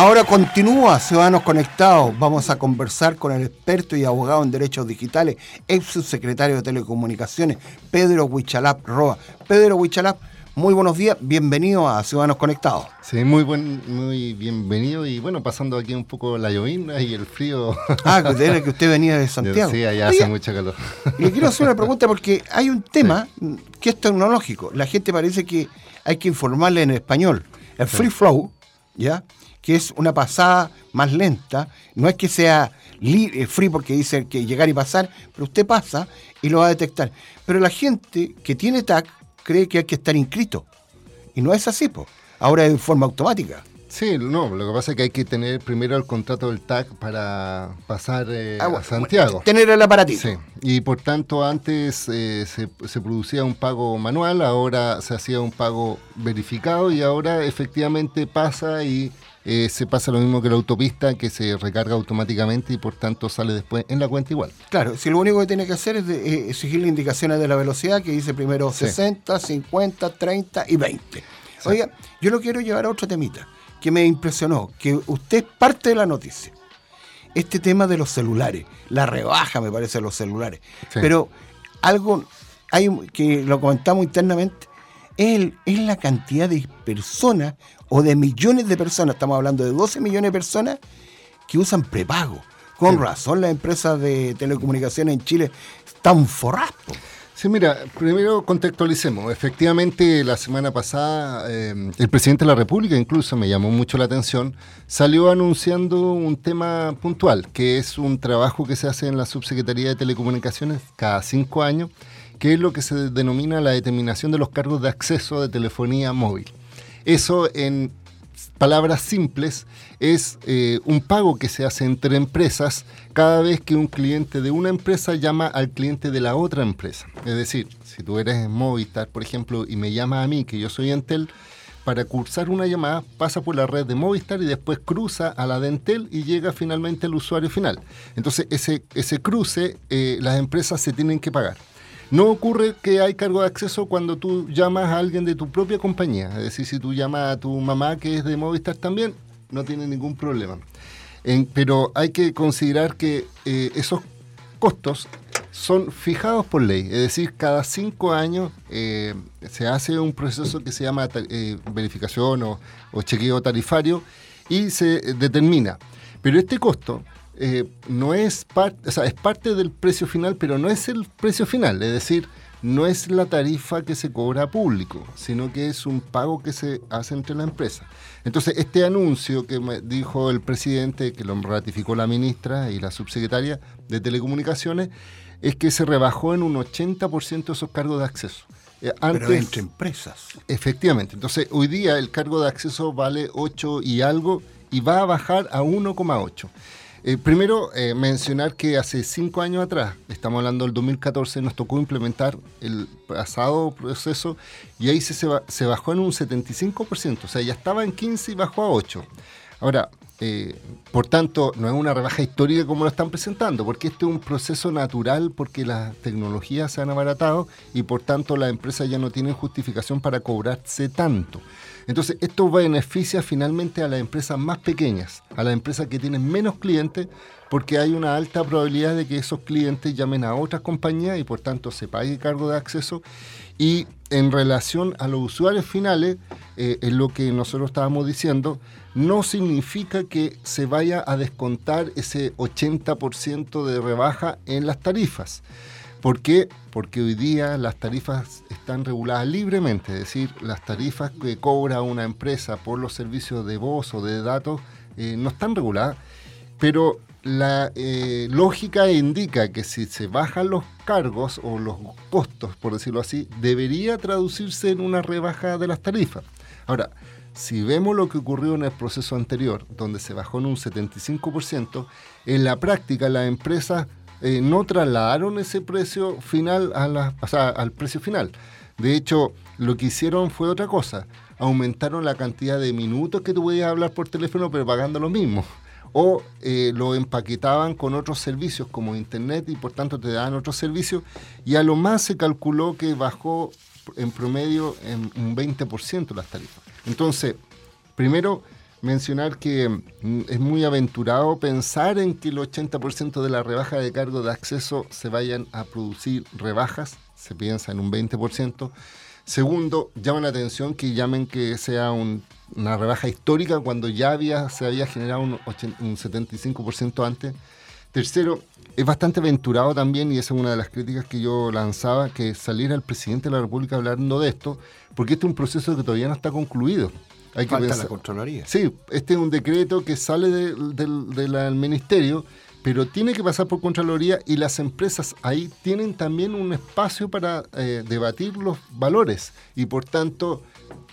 Ahora continúa Ciudadanos Conectados. Vamos a conversar con el experto y abogado en derechos digitales, ex subsecretario de Telecomunicaciones, Pedro Huichalap Roa. Pedro Huichalap, muy buenos días, bienvenido a Ciudadanos Conectados. Sí, muy buen, muy bienvenido y bueno, pasando aquí un poco la llovina y el frío. Ah, que que usted venía de Santiago. Sí, allá hace mucho calor. Le quiero hacer una pregunta porque hay un tema que es tecnológico. La gente parece que hay que informarle en español. El free flow, ¿ya? Que es una pasada más lenta. No es que sea eh, free porque dice que llegar y pasar, pero usted pasa y lo va a detectar. Pero la gente que tiene TAC cree que hay que estar inscrito. Y no es así, pues. Ahora es de forma automática. Sí, no, lo que pasa es que hay que tener primero el contrato del TAC para pasar eh, ah, a Santiago. tener el aparatito. Sí, y por tanto antes eh, se, se, producía un pago manual, ahora se hacía un pago verificado y ahora efectivamente pasa y eh, se pasa lo mismo que la autopista, que se recarga automáticamente y por tanto sale después en la cuenta igual. Claro, si lo único que tiene que hacer es de, exigir las indicaciones de la velocidad, que dice primero 60, 50, 30 y 20. Oiga, yo lo quiero llevar a otro temita, que me impresionó, que usted es parte de la noticia. Este tema de los celulares, la rebaja me parece de los celulares. Pero algo hay que lo comentamos internamente, es, es la cantidad de personas o de millones de personas, estamos hablando de 12 millones de personas que usan prepago. Con razón las empresas de telecomunicaciones en Chile están forradas. Sí, mira, primero contextualicemos. Efectivamente, la semana pasada eh, el presidente de la República, incluso me llamó mucho la atención, salió anunciando un tema puntual, que es un trabajo que se hace en la Subsecretaría de Telecomunicaciones cada cinco años, que es lo que se denomina la determinación de los cargos de acceso de telefonía móvil. Eso en palabras simples es eh, un pago que se hace entre empresas cada vez que un cliente de una empresa llama al cliente de la otra empresa. Es decir, si tú eres Movistar, por ejemplo, y me llama a mí, que yo soy Entel, para cursar una llamada pasa por la red de Movistar y después cruza a la de Entel y llega finalmente al usuario final. Entonces ese, ese cruce eh, las empresas se tienen que pagar. No ocurre que hay cargo de acceso cuando tú llamas a alguien de tu propia compañía. Es decir, si tú llamas a tu mamá que es de Movistar también, no tiene ningún problema. pero hay que considerar que eh, esos costos son fijados por ley, es decir, cada cinco años eh, se hace un proceso que se llama eh, verificación o, chequeo tarifario y se determina. Pero este costo eh, no es parte, o sea, es parte del precio final, pero no es el precio final, es decir, no es la tarifa que se cobra a público, sino que es un pago que se hace entre la empresa. Entonces, este anuncio que me dijo el presidente, que lo ratificó la ministra y la subsecretaria de Telecomunicaciones, es que se rebajó en un 80% esos cargos de acceso. Eh, pero entre empresas. Efectivamente. Entonces, hoy día el cargo de acceso vale 8 y algo y va a bajar a 1,8. Eh, primero, eh, mencionar que hace cinco años atrás, estamos hablando del 2014, nos tocó implementar el pasado proceso y ahí se, se bajó en un 75%, o sea, ya estaba en 15 y bajó a 8. Ahora, eh, por tanto, no es una rebaja histórica como lo están presentando, porque este es un proceso natural porque las tecnologías se han abaratado y por tanto las empresas ya no tienen justificación para cobrarse tanto. Entonces, esto beneficia finalmente a las empresas más pequeñas, a las empresas que tienen menos clientes, porque hay una alta probabilidad de que esos clientes llamen a otras compañías y por tanto se pague cargo de acceso. Y en relación a los usuarios finales, eh, es lo que nosotros estábamos diciendo, no significa que se vaya a descontar ese 80% de rebaja en las tarifas. ¿Por qué? Porque hoy día las tarifas están reguladas libremente, es decir, las tarifas que cobra una empresa por los servicios de voz o de datos eh, no están reguladas, pero la eh, lógica indica que si se bajan los cargos o los costos, por decirlo así, debería traducirse en una rebaja de las tarifas. Ahora, si vemos lo que ocurrió en el proceso anterior, donde se bajó en un 75%, en la práctica las empresas eh, no trasladaron ese precio final a o sea, al precio final. De hecho, lo que hicieron fue otra cosa. Aumentaron la cantidad de minutos que tú podías hablar por teléfono, pero pagando lo mismo. O eh, lo empaquetaban con otros servicios como Internet y por tanto te daban otros servicios. Y a lo más se calculó que bajó en promedio en un 20% las tarifas. Entonces, primero mencionar que mm, es muy aventurado pensar en que el 80% de la rebaja de cargo de acceso se vayan a producir rebajas, se piensa en un 20%. Segundo, llama la atención que llamen que sea una rebaja histórica cuando ya había, se había generado un, un 75% antes. Tercero, es bastante aventurado también, y esa es una de las críticas que yo lanzaba, que saliera el presidente de la República hablando de esto, porque este es un proceso que todavía no está concluido. Hay que Falta la Contraloría. Sí, este es un decreto que sale del ministerio, pero tiene que pasar por Contraloría y las empresas ahí tienen también un espacio para eh, debatir los valores y por tanto,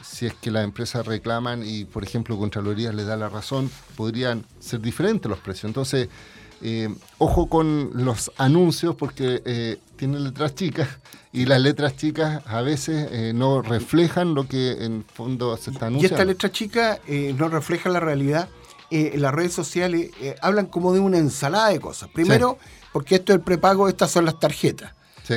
si es que las empresas reclaman y por ejemplo Contraloría le da la razón, podrían ser diferentes los precios. Entonces, eh, ojo con los anuncios porque eh, tienen letras chicas y las letras chicas a veces eh, no reflejan lo que en fondo se está anunciando. Y esta letra chica no refleja la realidad. las redes sociales hablan como de una ensalada de cosas. Primero, porque esto es el prepago, estas son las tarjetas.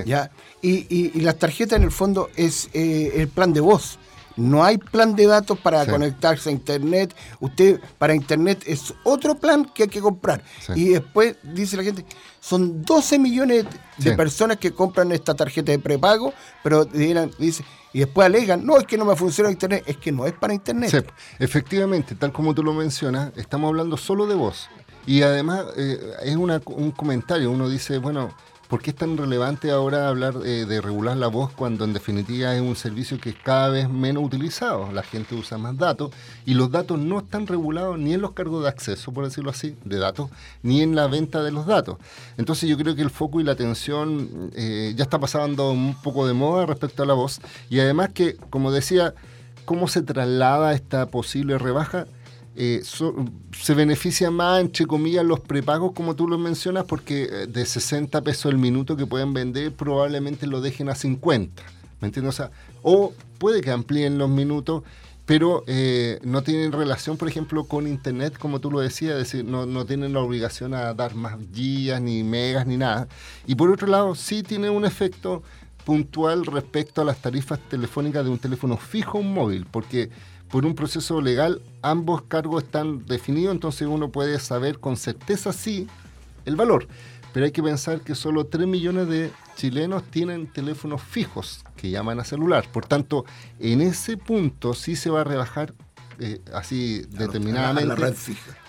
¿ya? Y, y, las tarjetas en el fondo es el plan de voz. No hay plan de datos para conectarse a Internet. Usted para Internet es otro plan que hay que comprar. Y después dice la gente, son 12 millones de personas que compran esta tarjeta de prepago, pero dice, y después alegan, no, es que no me funciona Internet, es que no es para Internet. Efectivamente, tal como tú lo mencionas, estamos hablando solo de voz. Y además eh, es un comentario, uno dice, bueno, ¿Por qué es tan relevante ahora hablar eh, de regular la voz cuando en definitiva es un servicio que es cada vez menos utilizado? La gente usa más datos y los datos no están regulados ni en los cargos de acceso, por decirlo así, de datos, ni en la venta de los datos. Entonces yo creo que el foco y la atención eh, ya está pasando un poco de moda respecto a la voz y además que, como decía, cómo se traslada esta posible rebaja eh, se beneficia más, entre comillas, los prepagos, como tú lo mencionas, porque eh, de 60 pesos el minuto que pueden vender, probablemente lo dejen a 50. ¿Me entiendes? O, puede que amplíen los minutos, pero eh, no tienen relación, por ejemplo, con Internet, como tú lo decías, es decir, no, no, tienen la obligación a dar más gigas, ni megas, ni nada. Y por otro lado, sí tiene un efecto puntual respecto a las tarifas telefónicas de un teléfono fijo o un móvil, porque por un proceso legal ambos cargos están definidos, entonces uno puede saber con certeza sí el valor. Pero hay que pensar que solo 3 millones de chilenos tienen teléfonos fijos que llaman a celular. Por tanto, en ese punto sí se va a rebajar eh, así determinadamente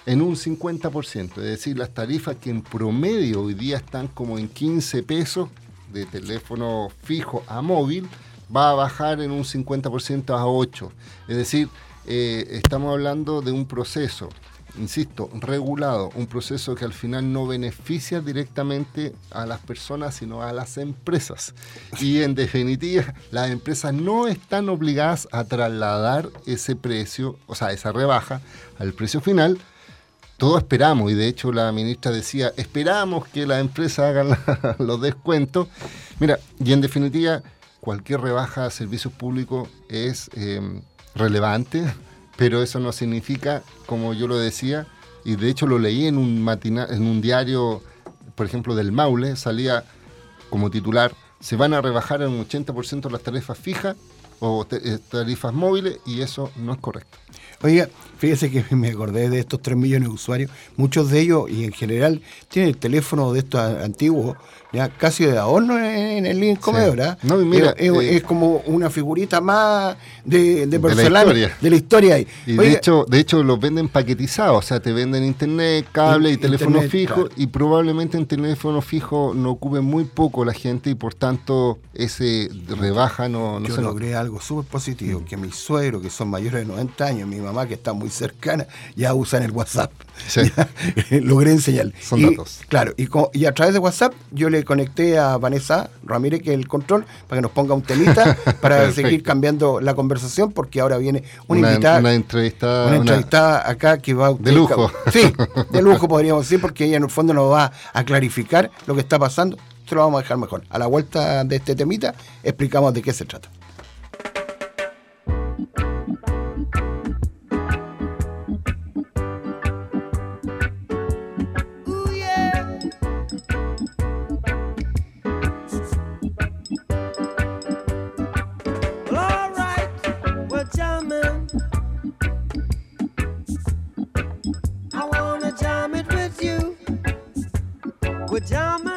en un 50%. Es decir, las tarifas que en promedio hoy día están como en 15 pesos de teléfono fijo a móvil, va a bajar en un 50% a 8. Es decir, eh, estamos hablando de un proceso, insisto, regulado, un proceso que al final no beneficia directamente a las personas, sino a las empresas. Y en definitiva, las empresas no están obligadas a trasladar ese precio, o sea, esa rebaja al precio final. Todos esperamos, y de hecho la ministra decía, esperamos que las empresas hagan los descuentos. Mira, y en definitiva, cualquier rebaja a servicios públicos es em, relevante, pero eso no significa, como yo lo decía, y de hecho lo leí en un, en un diario, por ejemplo, del Maule, salía como titular, se van a rebajar en un 80% las tarifas fijas o eh, tarifas móviles y eso no es correcto. Oiga, fíjese que me acordé de estos 3 millones de usuarios, muchos de ellos y en general tienen el teléfono de estos antiguos ya casi de adorno en el comedor. ¿ah? No, mira, eh, es, como una figurita más de, de, de la historia. De la historia ahí. Y de hecho, de hecho los venden paquetizados, o sea, te venden internet, cable y, teléfono fijo, y probablemente en teléfono fijo no ocupe muy poco la gente y por tanto ese rebaja no, no Yo logré algo algo súper positivo, que mis suegros, que son mayores de 90 años, mi mamá, que está muy cercana, ya usan el WhatsApp. Sí. logré enseñarle. Son Y, datos. Claro, y, a través de WhatsApp yo le conecté a Vanessa Ramírez, que es el control, para que nos ponga un temita, para seguir cambiando la conversación, porque ahora viene una, Una, invitada. una entrevista. Una una- entrevistada acá que va a De lujo. Sí, de lujo podríamos decir, porque ella en el fondo nos va a clarificar lo que está pasando. Esto lo vamos a dejar mejor. A la vuelta de este temita explicamos de qué se trata. pajama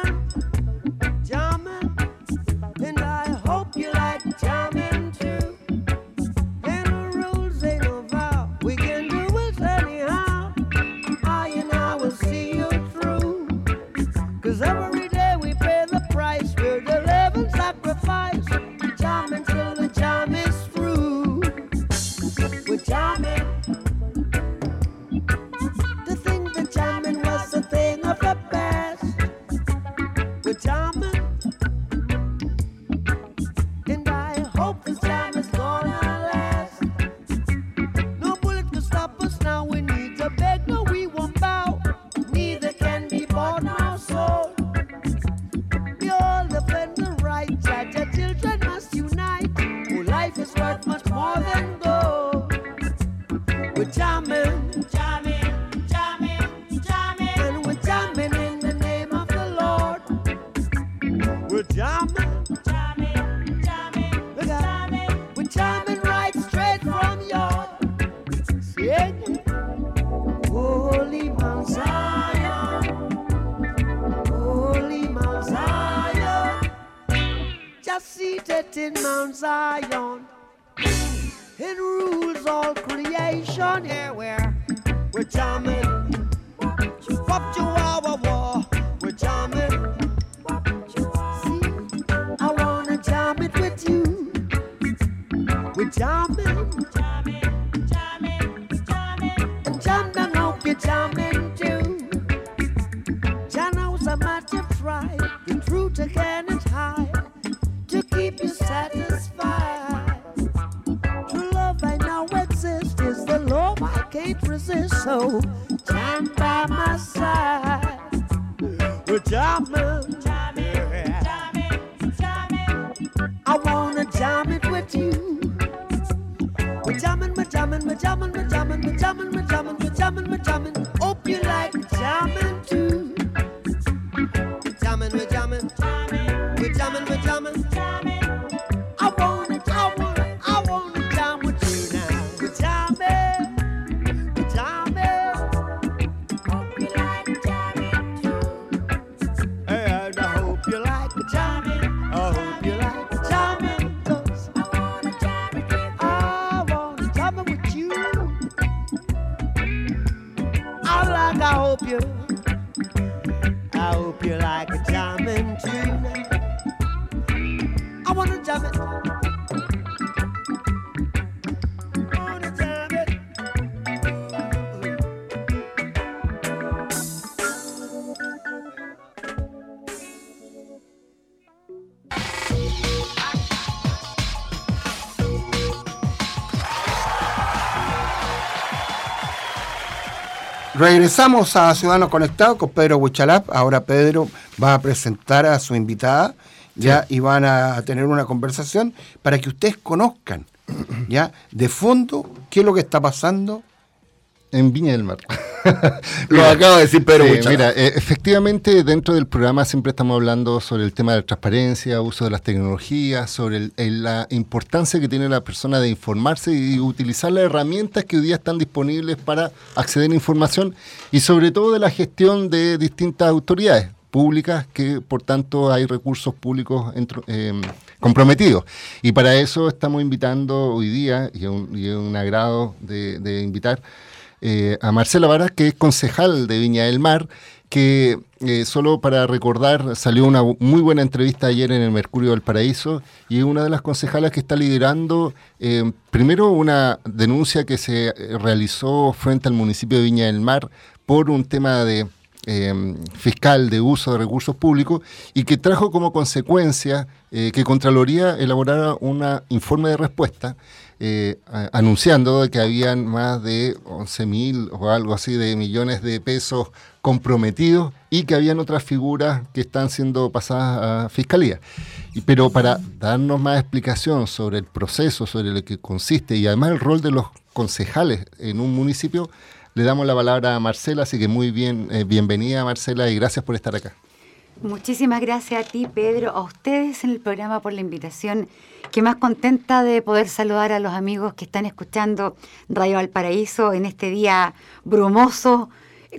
Here we're we're jamming. Regresamos a Ciudadanos Conectados con Pedro Huichalap. Ahora Pedro va a presentar a su invitada ya y van a tener una conversación para que ustedes conozcan ya de fondo qué es lo que está pasando. En Viña del Mar. Lo acaba de decir Pedro Sí, mira, efectivamente dentro del programa siempre estamos hablando sobre el tema de la transparencia, uso de las tecnologías, sobre el- el- la importancia que tiene la persona de informarse y utilizar las herramientas que hoy día están disponibles para acceder a información y sobre todo de la gestión de distintas autoridades públicas que por tanto hay recursos públicos entro- eh, comprometidos. Y para eso estamos invitando hoy día, y es un, y es un agrado de, de invitar, eh, a Marcela Varas, que es concejal de Viña del Mar, que eh, solo para recordar, salió una muy buena entrevista ayer en el Mercurio del Paraíso y una de las concejalas que está liderando, eh, primero una denuncia que se realizó frente al municipio de Viña del Mar por un tema de fiscal de uso de recursos públicos y que trajo como consecuencia que Contraloría elaborara un informe de respuesta eh, anunciando que habían más de 11 mil o algo así de millones de pesos comprometidos y que habían otras figuras que están siendo pasadas a fiscalía. Y, pero para darnos más explicación sobre el proceso, sobre lo que consiste y además el rol de los concejales en un municipio, le damos la palabra a Marcela, así que muy bien, eh, bienvenida Marcela y gracias por estar acá. Muchísimas gracias a ti, Pedro, a ustedes en el programa por la invitación. Que más contenta de poder saludar a los amigos que están escuchando Radio Valparaíso en este día brumoso,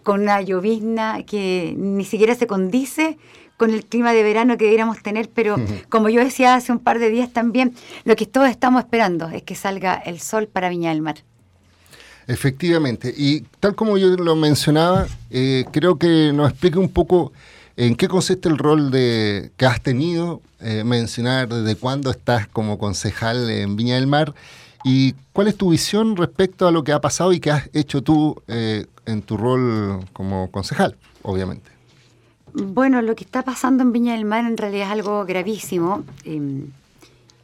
con una llovizna que ni siquiera se condice con el clima de verano que deberíamos tener, pero como yo decía hace un par de días también, lo que todos estamos esperando es que salga el sol para Viña del Mar. Efectivamente, y tal como yo lo mencionaba, eh, creo que nos explique un poco ¿En qué consiste el rol de, que has tenido? Eh, mencionar desde cuándo estás como concejal en Viña del Mar y cuál es tu visión respecto a lo que ha pasado y qué has hecho tú eh, en tu rol como concejal, obviamente. Bueno, lo que está pasando en Viña del Mar en realidad es algo gravísimo. Em,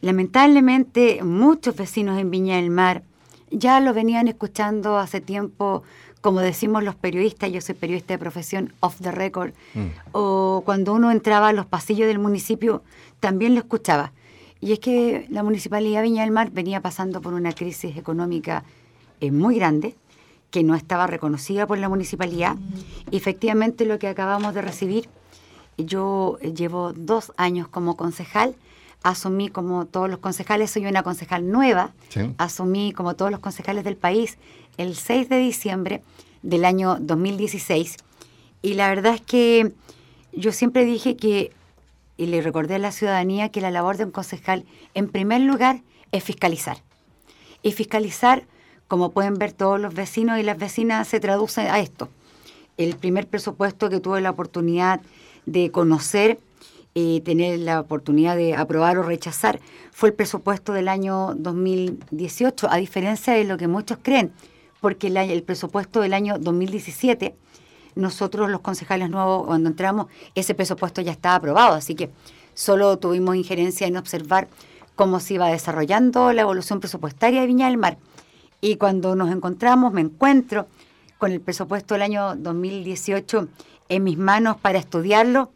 lamentablemente muchos vecinos en Viña del Mar ya lo venían escuchando hace tiempo como decimos los periodistas, yo soy periodista de profesión off the record, mm. o cuando uno entraba a los pasillos del municipio, también lo escuchaba. Y es que la Municipalidad de Viña del Mar venía pasando por una crisis económica eh, muy grande, que no estaba reconocida por la municipalidad. Y efectivamente lo que acabamos de recibir, yo llevo dos años como concejal, asumí como todos los concejales, soy una concejal nueva, asumí como todos los concejales del país el 6 de diciembre del año 2016 y la verdad es que yo siempre dije que, y le recordé a la ciudadanía que la labor de un concejal en primer lugar es fiscalizar. Y fiscalizar, como pueden ver todos los vecinos y las vecinas, se traduce a esto. El primer presupuesto que tuve la oportunidad de conocer y tener la oportunidad de aprobar o rechazar fue el presupuesto del año 2018, a diferencia de lo que muchos creen porque el, presupuesto del año 2017, nosotros los concejales nuevos, cuando entramos, ese presupuesto ya estaba aprobado, así que solo tuvimos injerencia en observar cómo se iba desarrollando la evolución presupuestaria de Viña del Mar. Y cuando nos encontramos, me encuentro con el presupuesto del año 2018 en mis manos para estudiarlo,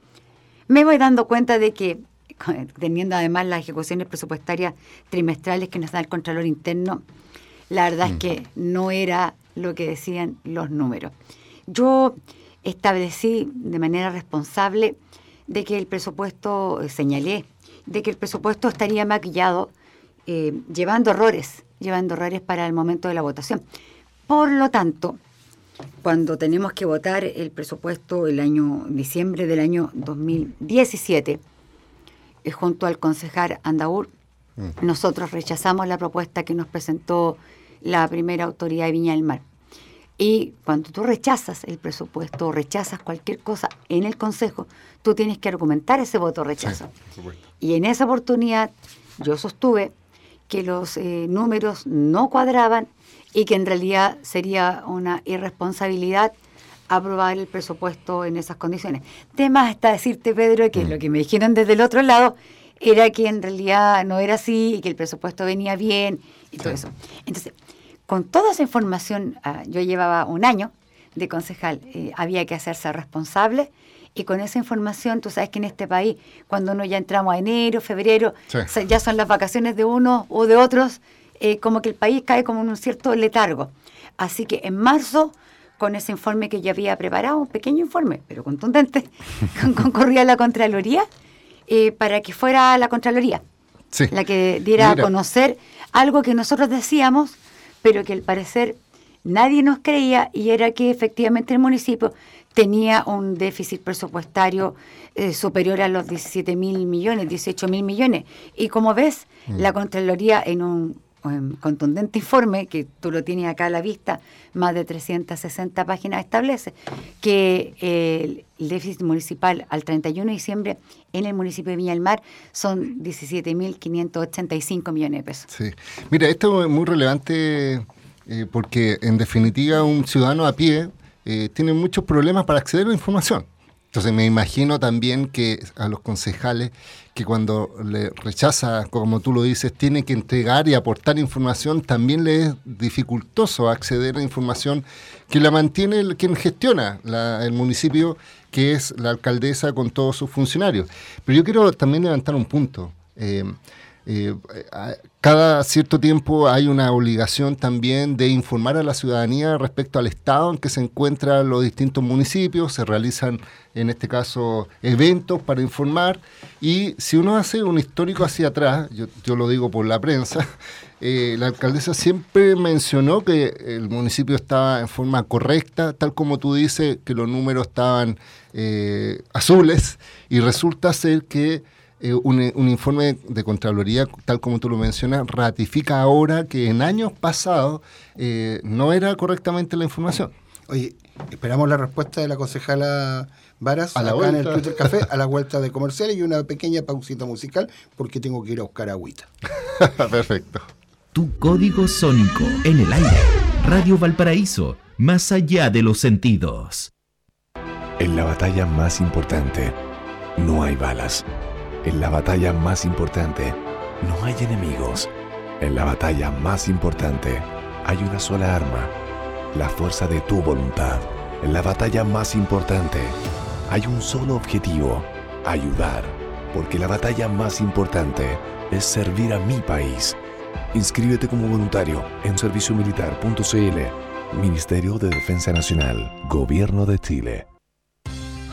me voy dando cuenta de que, teniendo además las ejecuciones presupuestarias trimestrales que nos da el Contralor Interno, la verdad es que no era lo que decían los números. Yo establecí de manera responsable de que el presupuesto, eh, señalé, de que el presupuesto estaría maquillado eh, llevando errores, llevando errores para el momento de la votación. Por lo tanto, cuando tenemos que votar el presupuesto el año diciembre del año 2017, eh, junto al concejal Andaur, mm. nosotros rechazamos la propuesta que nos presentó la primera autoridad de Viña del Mar. Y cuando tú rechazas el presupuesto o rechazas cualquier cosa en el Consejo, tú tienes que argumentar ese voto rechazo. y en esa oportunidad yo sostuve que los eh, números no cuadraban y que en realidad sería una irresponsabilidad aprobar el presupuesto en esas condiciones. Temas hasta decirte, Pedro, que mm. lo que me dijeron desde el otro lado era que en realidad no era así y que el presupuesto venía bien y todo eso. Entonces, con toda esa información, ah, yo llevaba un año de concejal, eh, había que hacerse responsable y con esa información, tú sabes que en este país, cuando uno ya entramos a enero, febrero, ya son las vacaciones de unos o de otros, eh, como que el país cae como en un cierto letargo. Así que en marzo, con ese informe que yo había preparado, un pequeño informe, pero contundente, concurría a la Contraloría eh, para que fuera la Contraloría la que diera a conocer algo que nosotros decíamos pero que al parecer nadie nos creía y era que efectivamente el municipio tenía un déficit presupuestario eh, superior a los 17 mil millones, 18 mil millones. Y como ves, mm. la Contraloría en un contundente informe, que tú lo tienes acá a la vista, más de 360 páginas, establece que el, déficit municipal al 31 de diciembre en el municipio de Viña del Mar son 17.585 millones de pesos. Sí. Mira, esto es muy relevante eh, porque en definitiva un ciudadano a pie eh, tiene muchos problemas para acceder a la información. Entonces me imagino también que a los concejales que cuando le rechaza, como tú lo dices, tiene que entregar y aportar información, también le es dificultoso acceder a información que la mantiene el, quien gestiona el municipio, que es la alcaldesa con todos sus funcionarios. Pero yo quiero también levantar un punto. Eh, eh, cada cierto tiempo hay una obligación también de informar a la ciudadanía respecto al estado en que se encuentran los distintos municipios, se realizan en este caso eventos para informar. Y si uno hace un histórico hacia atrás, yo, lo digo por la prensa, eh, la alcaldesa siempre mencionó que el municipio estaba en forma correcta, tal como tú dices, que los números estaban eh, azules y resulta ser que eh, un, informe de Contraloría, tal como tú lo mencionas, ratifica ahora que en años pasados eh, no era correctamente la información. Oye, esperamos la respuesta de la concejala Varas a la acá en el Twitter Café a la vuelta de comerciales y una pequeña pausita musical porque tengo que ir a buscar agüita. Perfecto. Tu código sónico en el aire. Radio Valparaíso, más allá de los sentidos. En la batalla más importante, no hay balas en la batalla más importante no hay enemigos. En la batalla más importante hay una sola arma, la fuerza de tu voluntad. En la batalla más importante hay un solo objetivo, ayudar. Porque la batalla más importante es servir a mi país. Inscríbete como voluntario en serviciomilitar.cl. Ministerio de Defensa Nacional, Gobierno de Chile.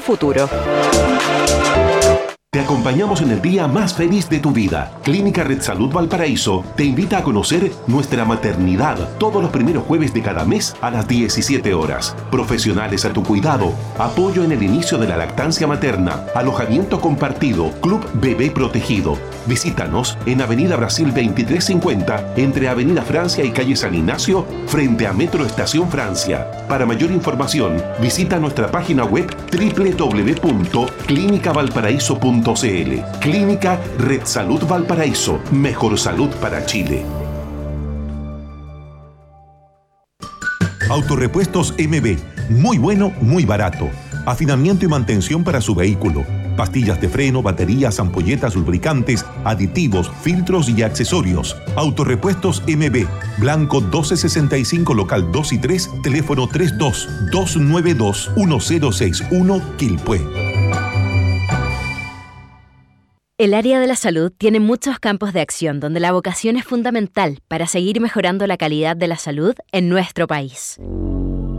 futuro. Te acompañamos en el día más feliz de tu vida. Clínica Red Salud Valparaíso te invita a conocer nuestra maternidad todos los primeros jueves de cada mes a las 17 horas. Profesionales a tu cuidado, apoyo en el inicio de la lactancia materna, alojamiento compartido, Club Bebé Protegido. Visítanos en Avenida Brasil 2350 entre Avenida Francia y Calle San Ignacio frente a Metro Estación Francia. Para mayor información, visita nuestra página web www.clinicavalparaíso.com Clínica Red Salud Valparaíso. Mejor salud para Chile. Autorepuestos MB. Muy bueno, muy barato. Afinamiento y mantención para su vehículo. Pastillas de freno, baterías, ampolletas, lubricantes, aditivos, filtros y accesorios. Autorepuestos MB. Blanco 1265, local 2 y 3, teléfono 32 292 1061 Quilpue. El área de la salud tiene muchos campos de acción donde la vocación es fundamental para seguir mejorando la calidad de la salud en nuestro país.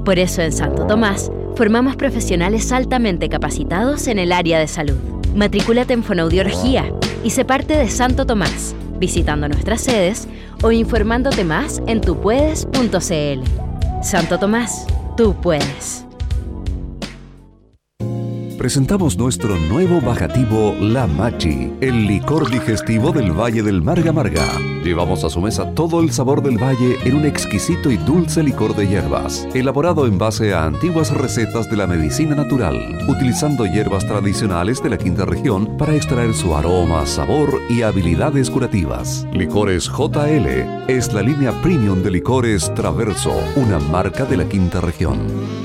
Por eso en Santo Tomás formamos profesionales altamente capacitados en el área de salud. Matricúlate en fonoaudiología y se parte de Santo Tomás, visitando nuestras sedes o informándote más en tupuedes.cl. Santo Tomás, tú puedes presentamos nuestro nuevo bajativo La Machi, el licor digestivo del Valle del Marga Marga. Llevamos a su mesa todo el sabor del valle en un exquisito y dulce licor de hierbas, elaborado en base a antiguas recetas de la medicina natural, utilizando hierbas tradicionales de la quinta región para extraer su aroma, sabor y habilidades curativas. Licores JL es la línea premium de licores Traverso, una marca de la quinta región.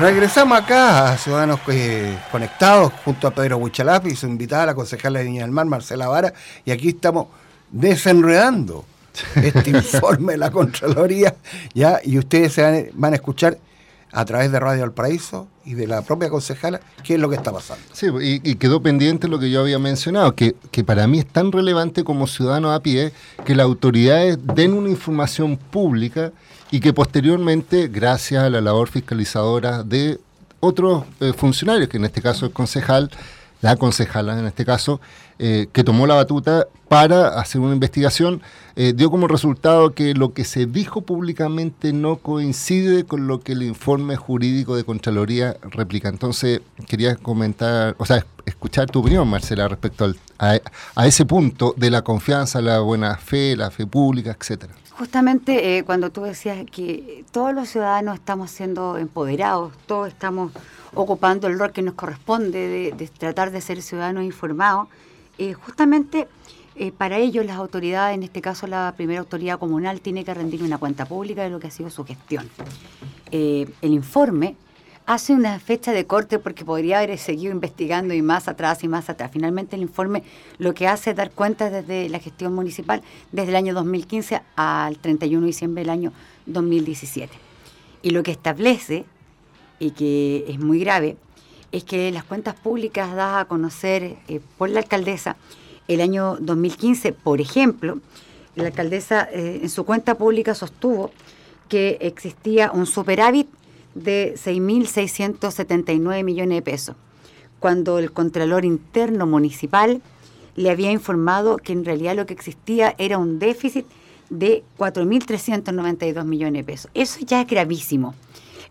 Regresamos acá a Ciudadanos eh, Conectados junto a Pedro Huichalaf y su invitada, la concejala de Viña del Mar, Marcela Vara, y aquí estamos desenredando este informe de la Contraloría, ¿ya? y ustedes se van, van a escuchar a través de Radio Valparaíso y de la propia concejala qué es lo que está pasando. Sí, y, y quedó pendiente lo que yo había mencionado, que, que para mí es tan relevante como ciudadano a pie que las autoridades den una información pública y que posteriormente, gracias a la labor fiscalizadora de otros eh, funcionarios, que en este caso el concejal, la concejala en este caso, eh, que tomó la batuta para hacer una investigación, eh, dio como resultado que lo que se dijo públicamente no coincide con lo que el informe jurídico de Contraloría replica. Entonces, quería comentar, o sea, escuchar tu opinión, Marcela, respecto al- a, a ese punto de la confianza, la buena fe, la fe pública, etcétera. Justamente eh, cuando tú decías que todos los ciudadanos estamos siendo empoderados, todos estamos ocupando el rol que nos corresponde de, tratar de ser ciudadanos informados, eh, justamente eh, para ello las autoridades, en este caso la primera autoridad comunal, tiene que rendir una cuenta pública de lo que ha sido su gestión. El informe hace una fecha de corte porque podría haber seguido investigando y más atrás y más atrás. Finalmente el informe lo que hace es dar cuenta desde la gestión municipal desde el año 2015 al 31 de diciembre del año 2017. Y lo que establece, y que es muy grave, es que las cuentas públicas dadas a conocer eh, por la alcaldesa el año 2015, por ejemplo, la alcaldesa eh, en su cuenta pública sostuvo que existía un superávit de 6.679 millones de pesos, cuando el Contralor Interno Municipal le había informado que en realidad lo que existía era un déficit de 4.392 millones de pesos. Eso ya es gravísimo.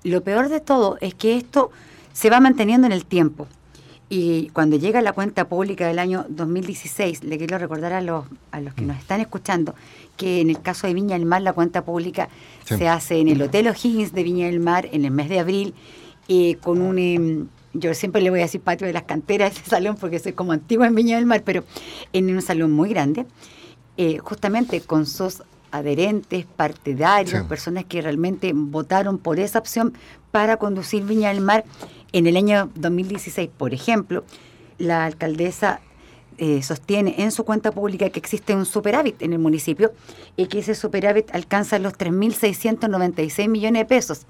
Lo peor de todo es que esto se va manteniendo en el tiempo. Y cuando llega la cuenta pública del año 2016, le quiero recordar a los, a los que nos están escuchando que en el caso de Viña del Mar la cuenta pública Sí. se hace en el Hotel O'Higgins de Viña del Mar en el mes de abril eh, con un... em, yo siempre le voy a decir patio de las canteras ese salón porque soy como antigua en Viña del Mar, pero en un salón muy grande, eh, justamente con sus adherentes, partidarios, Sí. personas que realmente votaron por esa opción para conducir Viña del Mar. En el año 2016, por ejemplo, la alcaldesa eh, sostiene en su cuenta pública que existe un superávit en el municipio y que ese superávit alcanza los 3.696 millones de pesos,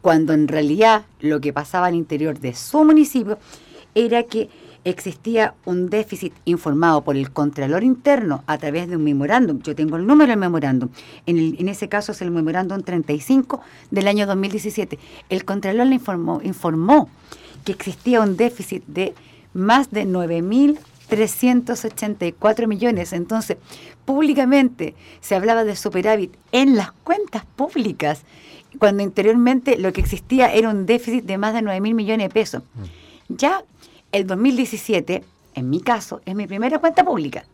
cuando en realidad lo que pasaba al interior de su municipio era que existía un déficit informado por el Contralor Interno a través de un memorándum. Yo tengo el número del memorándum. En, el- en ese caso es el memorándum 35 del año 2017. El Contralor le informó, informó que existía un déficit de más de 9.384 millones. Entonces, públicamente se hablaba de superávit en las cuentas públicas, cuando interiormente lo que existía era un déficit de más de 9.000 millones de pesos. Ya el 2017, en mi caso, es mi primera cuenta pública.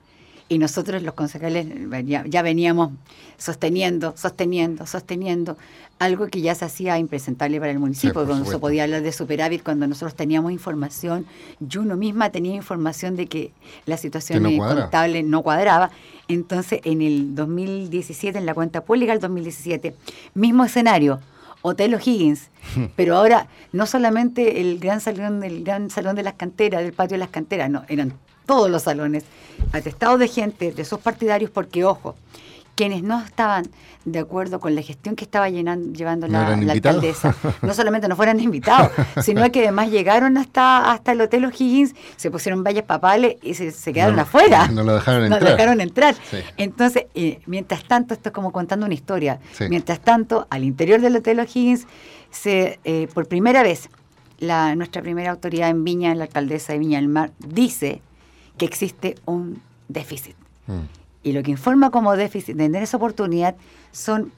Y nosotros los concejales ya veníamos sosteniendo, sosteniendo, sosteniendo algo que ya se hacía impresentable para el municipio, por cuando se podía hablar de superávit, cuando nosotros teníamos información, yo uno misma tenía información de que la situación Que no eh, contable no cuadraba. Entonces, en el 2017, en la cuenta pública del 2017, mismo escenario, Hotel O'Higgins, pero ahora no solamente el gran salón, el gran salón de las canteras, del patio de las canteras, no, eran todos los salones, atestados de gente, de sus partidarios, porque ojo, quienes no estaban de acuerdo con la gestión que estaba llevando ¿No la, alcaldesa, no solamente no fueran invitados, sino que además llegaron hasta, hasta el Hotel O'Higgins, se pusieron vallas papales y se, se quedaron No, afuera. no lo dejaron No entrar. dejaron entrar. Sí. Entonces, eh, mientras tanto, esto es como contando una historia. Sí. Mientras tanto, al interior del Hotel O'Higgins, se, eh, por primera vez, la, nuestra primera autoridad en Viña, la alcaldesa de Viña del Mar, dice que existe un déficit. Mm. Y lo que informa como déficit en esa oportunidad son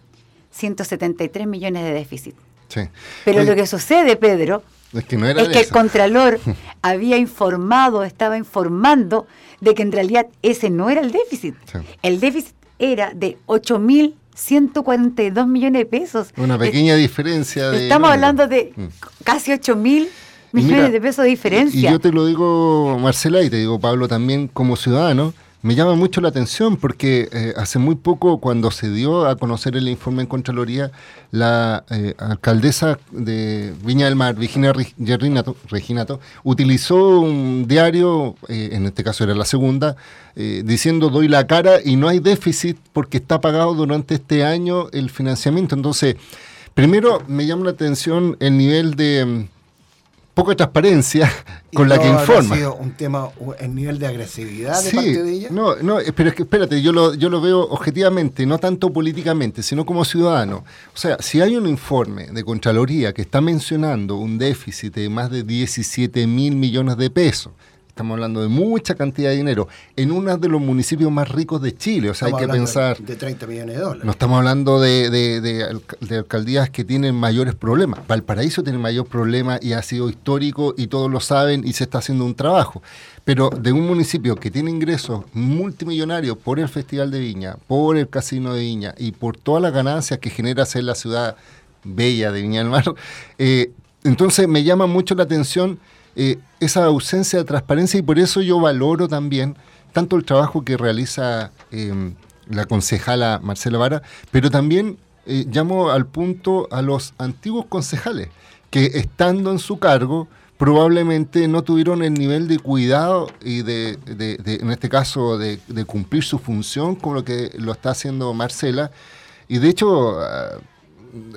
173 millones de déficit. Sí. Pero Oye, lo que sucede, Pedro, es que no era es de que el. Contralor había informado, estaba informando de que en realidad ese no era el déficit. Sí. El déficit era de 8.142 millones de pesos. Una pequeña diferencia de. Estamos hablando de Mm. casi 8.000 Y millones mira, de pesos de Y diferencia. yo te lo digo, Marcela, y te digo, Pablo, también como ciudadano, me llama mucho la atención porque eh, hace muy poco, cuando se dio a conocer el informe en Contraloría, la eh, alcaldesa de Viña del Mar, Virginia Reginato, utilizó un diario, eh, en este caso era la segunda, diciendo doy la cara y no hay déficit porque está pagado durante este año el financiamiento. Entonces, primero me llama la atención el nivel de... mm, poca transparencia ¿Y con la no que informa. sido un tema, el nivel de agresividad de Sí, parte de ella? no, no, pero es que espérate, yo lo, yo lo veo objetivamente, no tanto políticamente, sino como ciudadano. O sea, si hay un informe de Contraloría que está mencionando un déficit de más de 17 mil millones de pesos, estamos hablando de mucha cantidad de dinero, en uno de los municipios más ricos de Chile, o sea, Estamos hay que pensar... De 30 millones de dólares. No estamos hablando de, de- de alca- de alcaldías que tienen mayores problemas. Valparaíso tiene mayor problema y ha sido histórico y todos lo saben y se está haciendo un trabajo. Pero de un municipio que tiene ingresos multimillonarios por el Festival de Viña, por el Casino de Viña y por todas las ganancias que genera ser la ciudad bella de Viña del Mar, eh, entonces me llama mucho la atención eh, esa ausencia de transparencia y por eso yo valoro también tanto el trabajo que realiza eh, la concejala Marcela Vara, pero también eh, llamo al punto a los antiguos concejales que estando en su cargo probablemente no tuvieron el nivel de cuidado y de, de- en este caso, de, de cumplir su función como lo que lo está haciendo Marcela. Y de hecho, ah,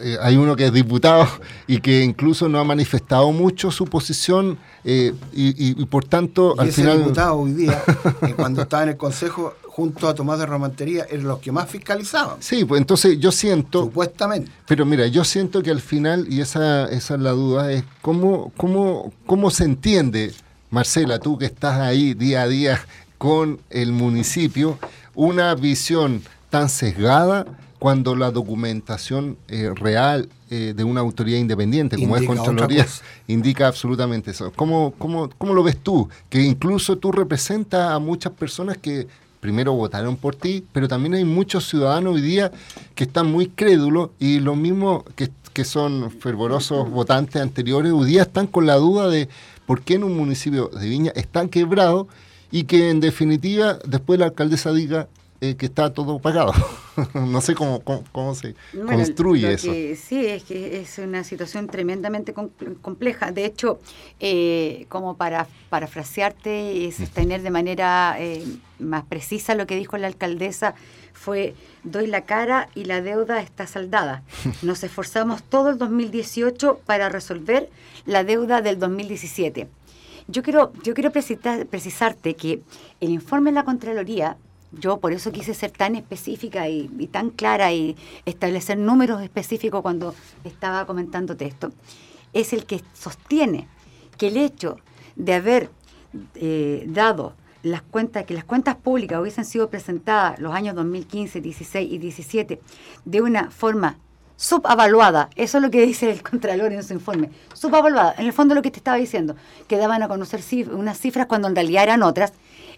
eh, hay uno que es diputado y que incluso no ha manifestado mucho su posición eh, y, y- y por tanto, Y al ese final... diputado hoy día, eh, cuando estaba en el Consejo, junto a Tomás de Romantería, eran los que más fiscalizaban, Sí, pues entonces yo siento... supuestamente. Pero mira, yo siento que al final, y esa, esa es la duda, es cómo, cómo, cómo se entiende, Marcela, tú que estás ahí día a día con el municipio, una visión tan sesgada cuando la documentación eh, real eh, de una autoridad independiente, como Indica es Contraloría, indica absolutamente eso. ¿Cómo, cómo, ¿Cómo lo ves tú? Que incluso tú representas a muchas personas que primero votaron por ti, pero también hay muchos ciudadanos hoy día que están muy crédulos y los mismos que, que son fervorosos votantes anteriores hoy día están con la duda de por qué en un municipio de Viña están quebrados y que en definitiva después la alcaldesa diga eh, que está todo pagado. no sé cómo, cómo, cómo se Bueno, construye eso. que sí, es que es una situación tremendamente com- compleja. De hecho, eh, como para parafrasearte y sostener de manera eh, más precisa lo que dijo la alcaldesa, fue, doy la cara y la deuda está saldada. Nos esforzamos todo el 2018 para resolver la deuda del 2017. Yo quiero, yo quiero precisar- precisarte que el informe de la Contraloría, yo por eso quise ser tan específica y, tan clara y establecer números específicos cuando estaba comentándote esto, es el que sostiene que el hecho de haber eh, dado las cuentas, que las cuentas públicas hubiesen sido presentadas los años 2015, 16 y 17 de una forma subavaluada, eso es lo que dice el Contralor en su informe, subavaluada, en el fondo lo que te estaba diciendo, que daban a conocer unas cifras cuando en realidad eran otras,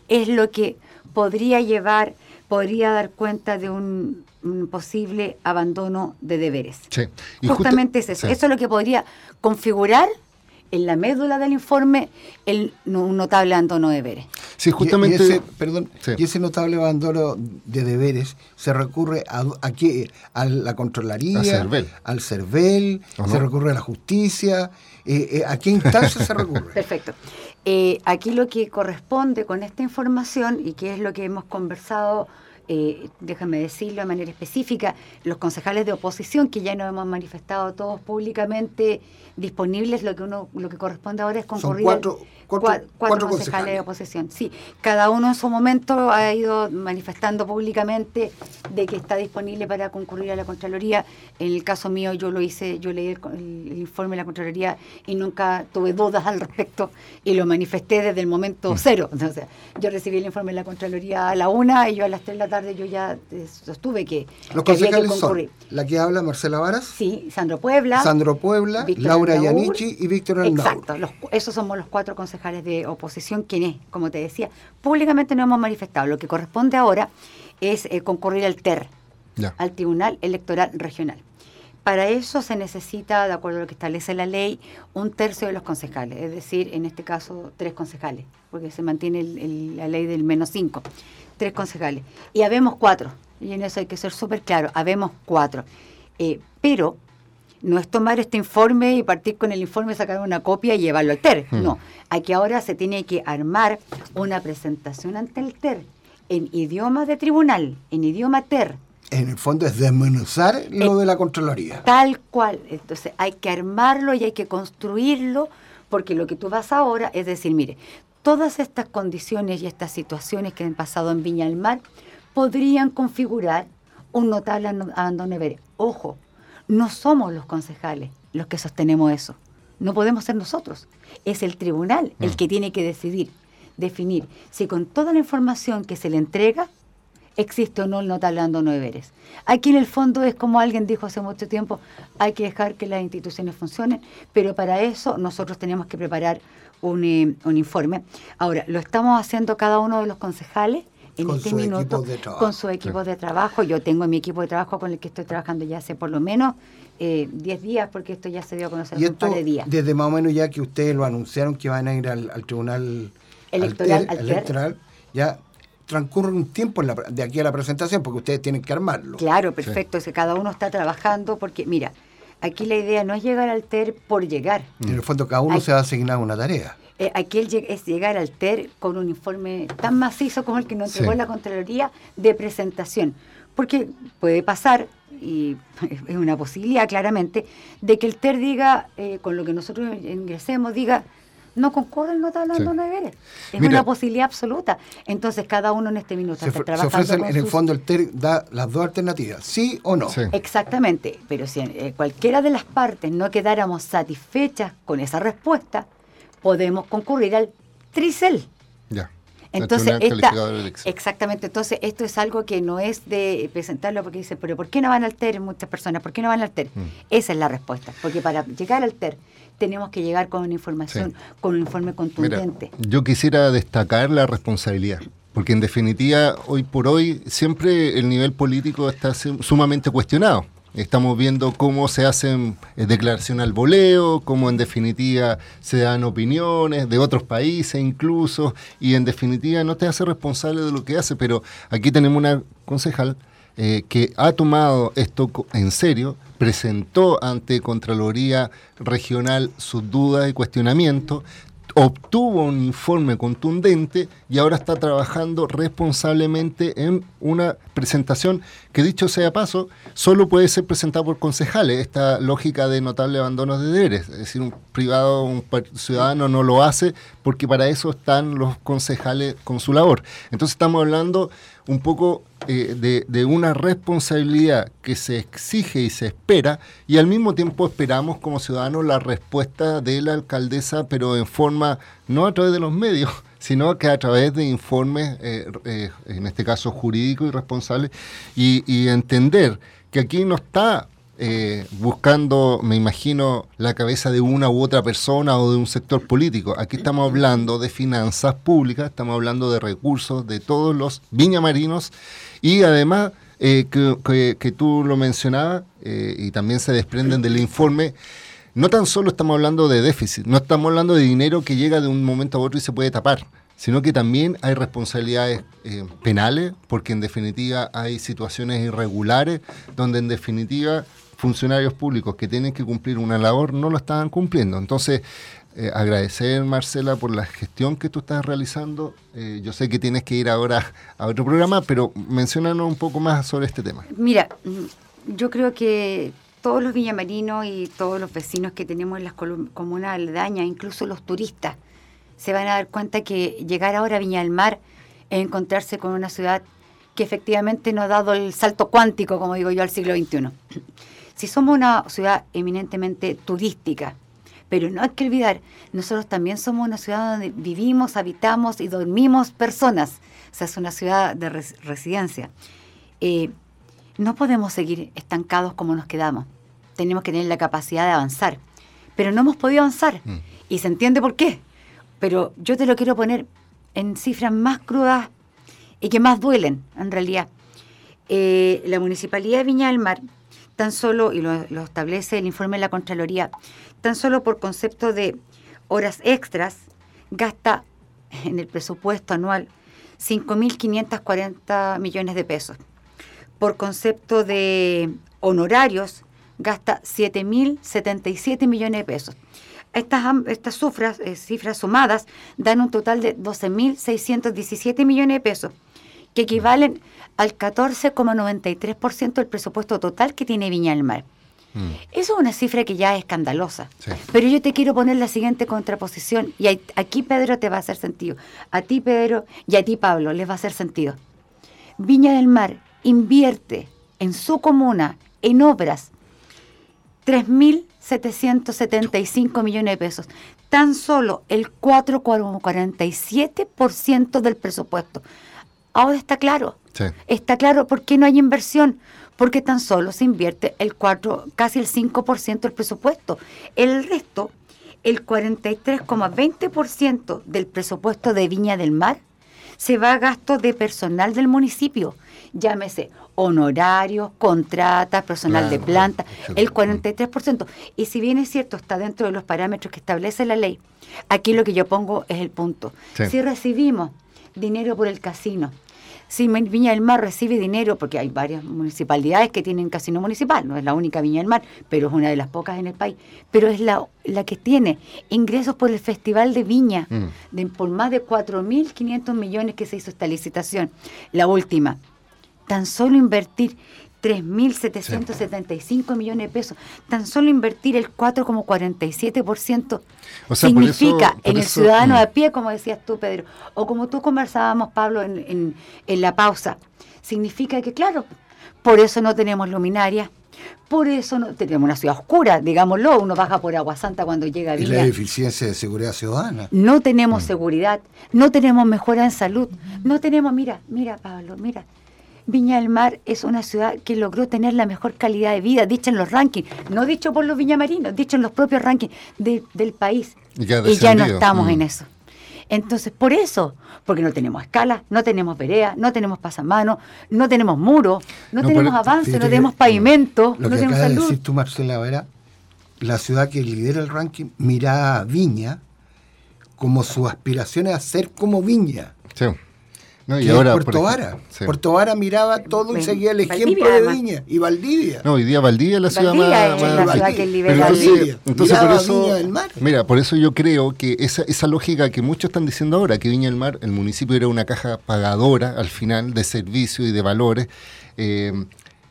es lo que podría llevar, podría dar cuenta de un, un posible abandono de deberes. Sí. Y justo- Justamente es eso. sí. Eso es lo que podría configurar en la médula del informe el, un notable abandono de deberes. Sí, Y- justamente... Y, ese, perdón, Sí. y ese notable abandono de deberes se recurre a, a, qué? a la Contraloría, A Cervel. al CERVEL, ¿O se recurre a la justicia. eh, eh, ¿A qué instancia se recurre? Perfecto. Eh, aquí lo que corresponde con esta información y que es lo que hemos conversado, eh, déjame decirlo de manera específica, los concejales de oposición que ya nos hemos manifestado todos públicamente disponibles, lo que uno, lo que corresponde ahora es concurrir. cuatro, cuatro, cua- cuatro concejales concejales. de oposición. Sí, cada uno en su momento ha ido manifestando públicamente de que está disponible para concurrir a la Contraloría. En el caso mío yo lo hice, yo leí el, informe de la Contraloría y nunca tuve dudas al respecto y lo manifesté desde el momento cero. O sea, yo recibí el informe de la Contraloría a la una y yo a las tres de la tarde yo ya eh, sostuve que, Los que había que concejales son la que habla Marcela Varas, Sí, Sandro Puebla. Sandro Puebla, Víctor Laura. Yanichi y Víctor Arnaúl. Exacto, los- esos somos los cuatro concejales de oposición, quienes, como te decía, públicamente no hemos manifestado. Lo que corresponde ahora es eh, concurrir al TER, Ya. al Tribunal Electoral Regional. Para eso se necesita, de acuerdo a lo que establece la ley, un tercio de los concejales, es decir, en este caso, tres concejales, porque se mantiene el- el- la ley del menos cinco, tres concejales. Y habemos cuatro, y en eso hay que ser súper claro, habemos cuatro. Eh, pero no es tomar este informe y partir con el informe, sacar una copia y llevarlo al TER. Hmm. No, aquí ahora se tiene que armar una presentación ante el TER en idioma de tribunal, en idioma TER, En el fondo es desmenuzar lo de la Contraloría. Tal cual. Entonces hay que armarlo y hay que construirlo, porque lo que tú vas ahora es decir, mire, todas estas condiciones y estas situaciones que han pasado en Viña del Mar podrían configurar un notable abandono de. Ojo, no somos los concejales los que sostenemos eso. No podemos ser nosotros. Es el tribunal el que tiene que decidir, definir si con toda la información que se le entrega existe o no el notable abandono de deberes. Aquí en el fondo es como alguien dijo hace mucho tiempo, hay que dejar que las instituciones funcionen, pero para eso nosotros tenemos que preparar un, eh, un informe. Ahora, lo estamos haciendo cada uno de los concejales en Con este su minuto equipo de trabajo. con su equipo de trabajo. Yo tengo mi equipo de trabajo con el que estoy trabajando ya hace por lo menos eh, 10 días, porque esto ya se dio a conocer hace un par de días. desde más o menos ya que ustedes lo anunciaron que van a ir al, al tribunal Electoral, al al TER, TER. electoral, ya transcurre un tiempo en la- de aquí a la presentación, porque ustedes tienen que armarlo. Claro, perfecto. es que cada uno está trabajando porque, mira, aquí la idea no es llegar al TER por llegar. En el fondo cada uno se va a asignar una tarea. Eh, aquí el es llegar al TER con un informe tan macizo como el que nos entregó Sí. la Contraloría de presentación. Porque puede pasar, y es una posibilidad claramente, de que el TER diga, eh, con lo que nosotros ingresemos, diga, no concurre el notable Sí. abandono de deberes. Es Mira. una posibilidad absoluta. Entonces cada uno en este minuto Se, está se ofrecen, con en el fondo el TER da las dos alternativas, sí o no. Exactamente, pero si eh, cualquiera de las partes no quedáramos satisfechas con esa respuesta, podemos concurrir al TRICEL. Ya. Entonces, esta, exactamente, entonces esto es algo que no es de presentarlo porque dicen, pero ¿por qué no van al TER muchas personas? ¿Por qué no van al TER? Mm. Esa es la respuesta, porque para llegar al TER tenemos que llegar con una información, con un informe Mira, contundente. yo quisiera destacar la responsabilidad, porque en definitiva, hoy por hoy, siempre el nivel político está sum- sumamente cuestionado. Estamos viendo cómo se hacen eh, declaraciones al voleo, cómo en definitiva se dan opiniones de otros países incluso, y en definitiva no te hace responsable de lo que hace, pero aquí tenemos una concejal eh, que ha tomado esto en serio, presentó ante Contraloría Regional sus dudas y cuestionamientos, obtuvo un informe contundente y ahora está trabajando responsablemente en una presentación que dicho sea paso, solo puede ser presentada por concejales, esta lógica de notable abandono de deberes, es decir, un privado, un ciudadano no lo hace porque para eso están los concejales con su labor. Entonces estamos hablando un poco eh, de, una responsabilidad que se exige y se espera y al mismo tiempo esperamos como ciudadanos la respuesta de la alcaldesa, pero en forma no a través de los medios, sino que a través de informes, eh, eh, en este caso jurídicos y responsables, y entender que aquí no está eh, buscando, me imagino, la cabeza de una u otra persona o de un sector político. Aquí estamos hablando de finanzas públicas, estamos hablando de recursos de todos los viñamarinos y además, eh, que, tú lo mencionabas eh, y también se desprenden del informe, no tan solo estamos hablando de déficit, no estamos hablando de dinero que llega de un momento a otro y se puede tapar, sino que también hay responsabilidades penales, porque en definitiva hay situaciones irregulares donde en definitiva funcionarios públicos que tienen que cumplir una labor no lo estaban cumpliendo. Entonces, eh, agradecer, Marcela, por la gestión que tú estás realizando. Eh, yo sé que tienes que ir ahora a otro programa, pero mencionanos un poco más sobre este tema. Mira, mm, yo creo que todos los villamarinos y todos los vecinos que tenemos en las comunas aledañas, incluso los turistas, se van a dar cuenta que llegar ahora a Viña del Mar es encontrarse con una ciudad que efectivamente no ha dado el salto cuántico, como digo yo, al siglo XXI. Si somos una ciudad eminentemente turística, Pero no hay que olvidar, nosotros también somos una ciudad donde vivimos, habitamos y dormimos personas. O sea, es una ciudad de res- residencia. Eh, no podemos seguir estancados como nos quedamos. Tenemos que tener la capacidad de avanzar. Pero no hemos podido avanzar. Y se entiende por qué. Pero yo te lo quiero poner en cifras más crudas y que más duelen, en realidad. Eh, la Municipalidad de Viña del Mar, tan solo, y lo, establece el informe de la Contraloría, tan solo por concepto de horas extras, gasta en el presupuesto anual 5.540 millones de pesos. Por concepto de honorarios, gasta 7.077 millones de pesos. Estas, estas eh, cifras sumadas dan un total de 12.617 millones de pesos, que equivalen al 14,93% del presupuesto total que tiene Viña del Mar. Eso es una cifra que ya es escandalosa. Pero yo te quiero poner la siguiente contraposición, y aquí Pedro te va a hacer sentido. A ti Pedro y a ti Pablo les va a hacer sentido. Viña del Mar invierte en su comuna en obras 3.775 millones de pesos. Tan solo el 4,47% del presupuesto. Ahora está claro. Sí. Está claro por qué no hay inversión. Porque tan solo se invierte el 4, casi el 5% del presupuesto. El resto, el 43,20% del presupuesto de Viña del Mar, se va a gasto de personal del municipio. Llámese honorarios, contratas, personal de planta, el 43%. Y si bien es cierto, está dentro de los parámetros que establece la ley, aquí lo que yo pongo es el punto. Sí. Si recibimos dinero por el casino, si Viña del Mar recibe dinero, porque hay varias municipalidades que tienen casino municipal, no es la única Viña del Mar, pero es una de las pocas en el país, pero es la, la que tiene ingresos por el Festival de Viña, Mm. de, por más de 4.500 millones que se hizo esta licitación. La última, tan solo invertir 3.775 millones de pesos, tan solo invertir el 4,47%, O sea, por significa eso- por en el eso- ciudadano mm. a pie, como decías tú, Pedro, o como tú conversábamos, Pablo, en, en- en la pausa, significa que, claro, por eso no tenemos luminaria, por eso no tenemos una ciudad oscura, digámoslo, uno baja por Agua Santa cuando llega a Y Viña. la deficiencia de seguridad ciudadana. No tenemos seguridad, no tenemos mejora en salud, no tenemos, mira, mira Pablo, mira, Viña del Mar es una ciudad que logró tener la mejor calidad de vida, dicho en los rankings, no dicho por los viñamarinos, dicho en los propios rankings de- del país. Y ya no estamos Mm. en eso. Entonces, por eso, porque no tenemos escala, no tenemos vereda, no tenemos pasamano, no tenemos muro, no, No, tenemos avance, no tenemos pavimento, Lo no que tenemos acaba de decir tú, Marcela Vera, la ciudad que lidera el ranking mira a Viña como su aspiración es a ser como Viña. Sí. No, y que es ahora, Puerto Vara. sí. Puerto Vara miraba todo y seguía el Valdivia, ejemplo de además. Viña. Y Valdivia. No, hoy día Valdivia es la ciudad Valdivia más, es la más- ciudad que libera entonces, Valdivia. entonces por eso, Viña del Mar. mira, por eso yo creo que esa, esa lógica que muchos están diciendo ahora, que Viña del Mar, el municipio era una caja pagadora al final de servicios y de valores eh,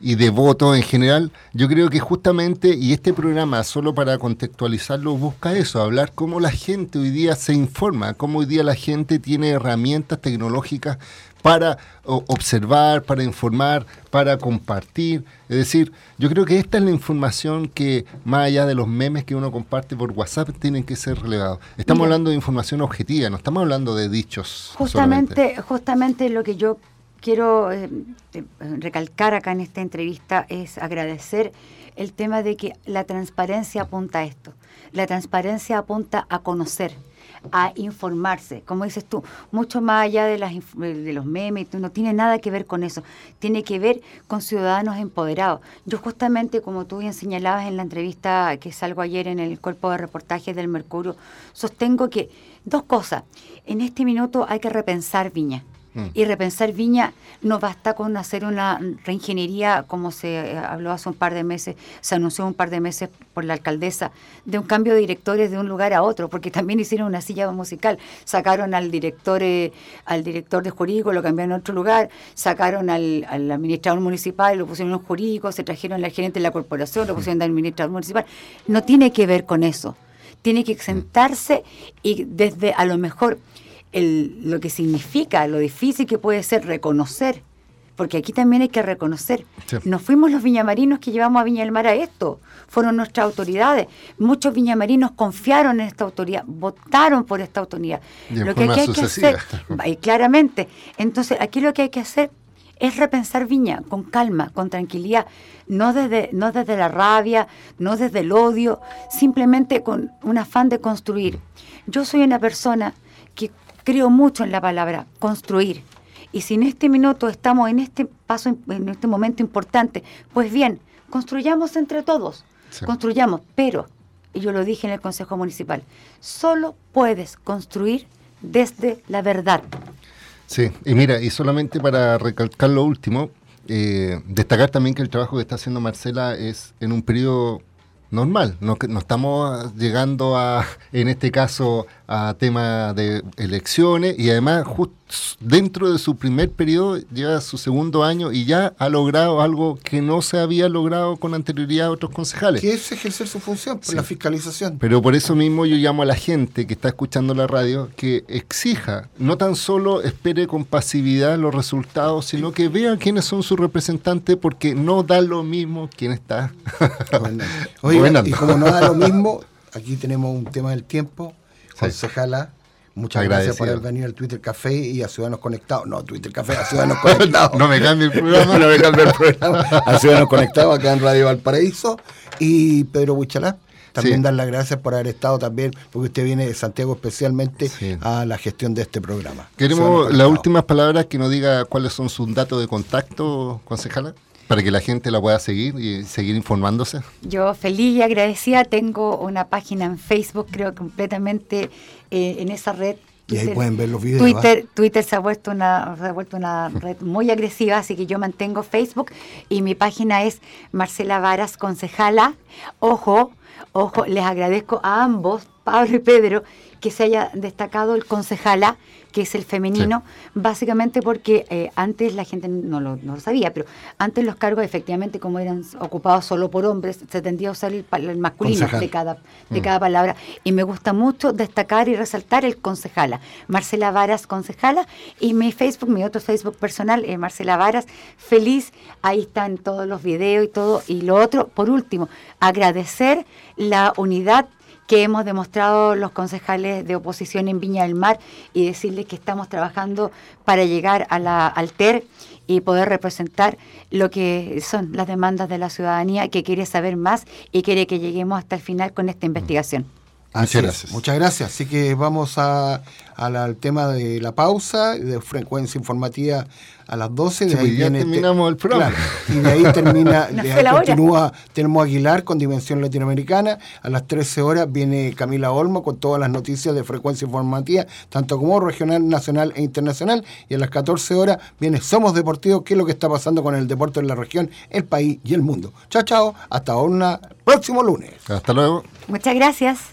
y de votos en general, yo creo que justamente, y este programa, solo para contextualizarlo, busca eso, hablar cómo la gente hoy día se informa, cómo hoy día la gente tiene herramientas tecnológicas para observar, para informar, para compartir. Es decir, yo creo que esta es la información que, más allá de los memes que uno comparte por WhatsApp, tienen que ser relevados. Estamos Mira. hablando de información objetiva, no estamos hablando de dichos. solamente. Justamente lo que yo quiero eh, recalcar acá en esta entrevista es agradecer el tema de que la transparencia apunta a esto. La transparencia apunta a conocer, a informarse. Como dices tú, mucho más allá de, las, de los memes, no tiene nada que ver con eso. Tiene que ver con ciudadanos empoderados. Yo justamente, como tú bien señalabas en la entrevista que salgo ayer en el cuerpo de reportajes del Mercurio, sostengo que dos cosas. En este minuto hay que repensar Viña. Mm. Y repensar Viña no basta con hacer una reingeniería, como se eh, habló hace un par de meses, se anunció un par de meses por la alcaldesa, de un cambio de directores de un lugar a otro, porque también hicieron una silla musical. Sacaron al director, eh, al director de jurídico, lo cambiaron a otro lugar, sacaron al, al administrador municipal, lo pusieron en un jurídico, se trajeron al gerente de la corporación, lo pusieron de administrador municipal. No tiene que ver con eso. Tiene que sentarse y desde a lo mejor el- lo que significa, lo difícil que puede ser reconocer porque aquí también hay que reconocer, Sí. no fuimos los viñamarinos que llevamos a Viña del Mar a esto, fueron nuestras autoridades. Muchos viñamarinos confiaron en esta autoridad, votaron por esta autoridad. Y Lo que aquí hay que hacer, claramente, entonces aquí lo que hay que hacer es repensar Viña con calma, con tranquilidad, no desde, no desde la rabia, no desde el odio, simplemente con un afán de construir. Yo soy una persona que creo mucho en la palabra construir. Y si en este minuto estamos en este paso, en este momento importante, pues bien, construyamos entre todos, Sí. construyamos, pero, y yo lo dije en el Consejo Municipal, solo puedes construir desde la verdad. Sí, y mira, y solamente para recalcar lo último, eh, destacar también que el trabajo que está haciendo Marcela es en un periodo normal, no, que- no estamos llegando a, en este caso, a tema de elecciones y además justo dentro de su primer periodo lleva su segundo año y ya ha logrado algo que no se había logrado con anterioridad a otros concejales. Que es ejercer su función, por Sí. la fiscalización. Pero por eso mismo yo llamo a la gente que está escuchando la radio que exija, no tan solo espere con pasividad los resultados, sino que vea quiénes son sus representantes, porque no da lo mismo quién está. Gobernando. Y como no da lo mismo, aquí tenemos un tema del tiempo. Concejala, muchas gracias por haber venido al Twitter Café y a Ciudadanos Conectados. No, Twitter Café, a Ciudadanos Conectados. No me cambie el programa. no me cambie el programa. A Ciudadanos Conectados acá en Radio Valparaíso. Y Pedro Huichalá. También Sí. dar las gracias por haber estado también, porque usted viene de Santiago especialmente a la gestión de este programa. Queremos las últimas palabras que nos diga cuáles son sus datos de contacto, concejala, para que la gente la pueda seguir y seguir informándose. Yo feliz y agradecida tengo una página en Facebook, creo completamente eh, en esa red. Y ahí pueden ver los videos. Twitter, Twitter se ha vuelto una se ha vuelto una red muy agresiva, así que yo mantengo Facebook y mi página es Marcela Varas Concejala. Ojo, ojo, les agradezco a ambos, Pablo y Pedro, que se haya destacado el concejala, que es el femenino, básicamente porque eh, antes la gente no lo, no lo sabía, pero antes los cargos efectivamente como eran ocupados solo por hombres, se tendía a usar el, el masculino Concejal. de cada, de Mm. cada palabra. Y me gusta mucho destacar y resaltar el concejala. Marcela Varas, concejala. Y mi Facebook, mi otro Facebook personal, Marcela Varas. Feliz, ahí están todos los videos y todo. Y lo otro, por último, agradecer la unidad que hemos demostrado los concejales de oposición en Viña del Mar y decirles que estamos trabajando para llegar a la, al TER y poder representar lo que son las demandas de la ciudadanía que quiere saber más y quiere que lleguemos hasta el final con esta investigación. Así es. Muchas gracias. Así que vamos a, a la- al tema de la pausa, de frecuencia informativa a las 12. De Sí, ahí ya viene terminamos el programa. Claro, y de ahí termina, de ahí continúa, tenemos Aguilar con Dimensión Latinoamericana. A las 13 horas viene Camila Olmo con todas las noticias de frecuencia informativa, tanto como regional, nacional e internacional. Y a las 14 horas viene Somos Deportivos, qué es lo que está pasando con el deporte en la región, el país y el mundo. Chao, chao. Hasta un próximo lunes. Hasta luego. Muchas gracias.